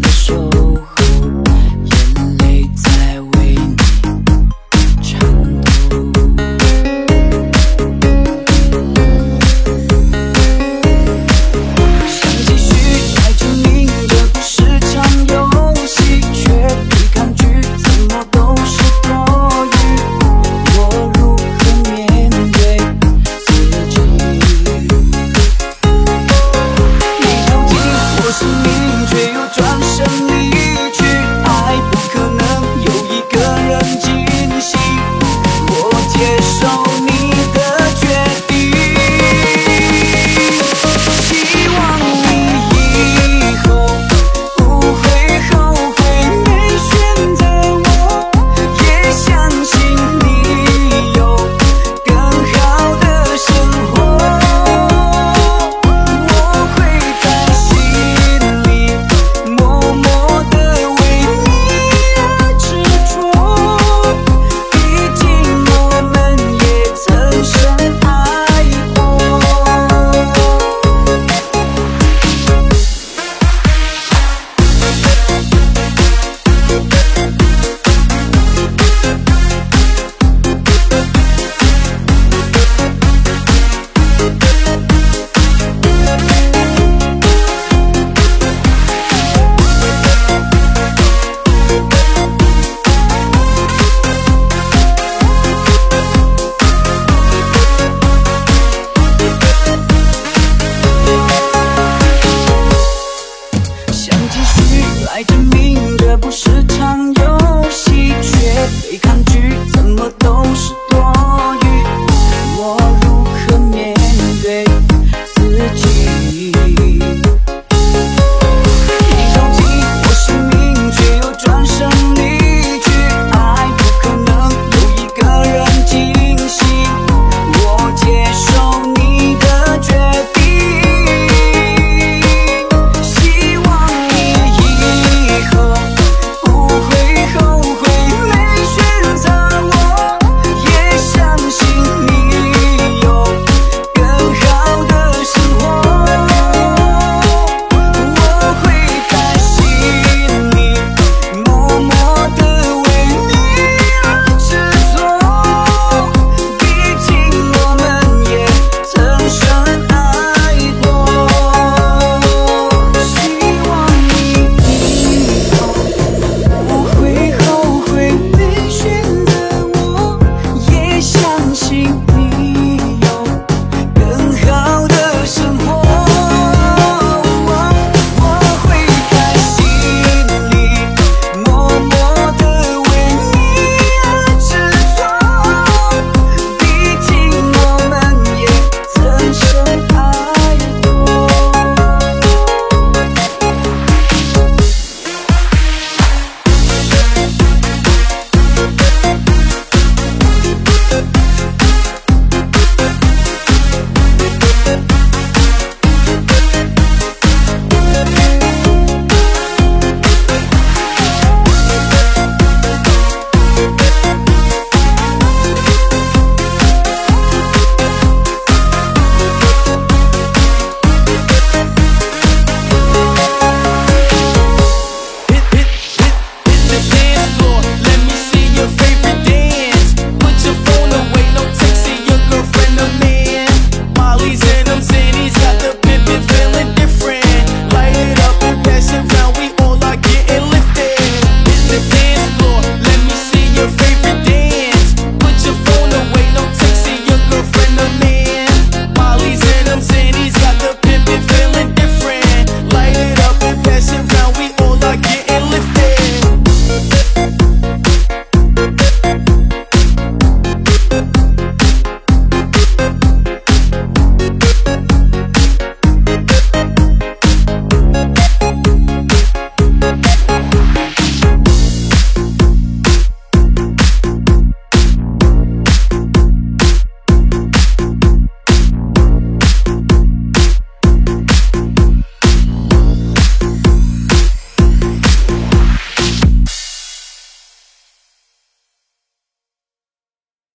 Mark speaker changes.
Speaker 1: 的守候 I do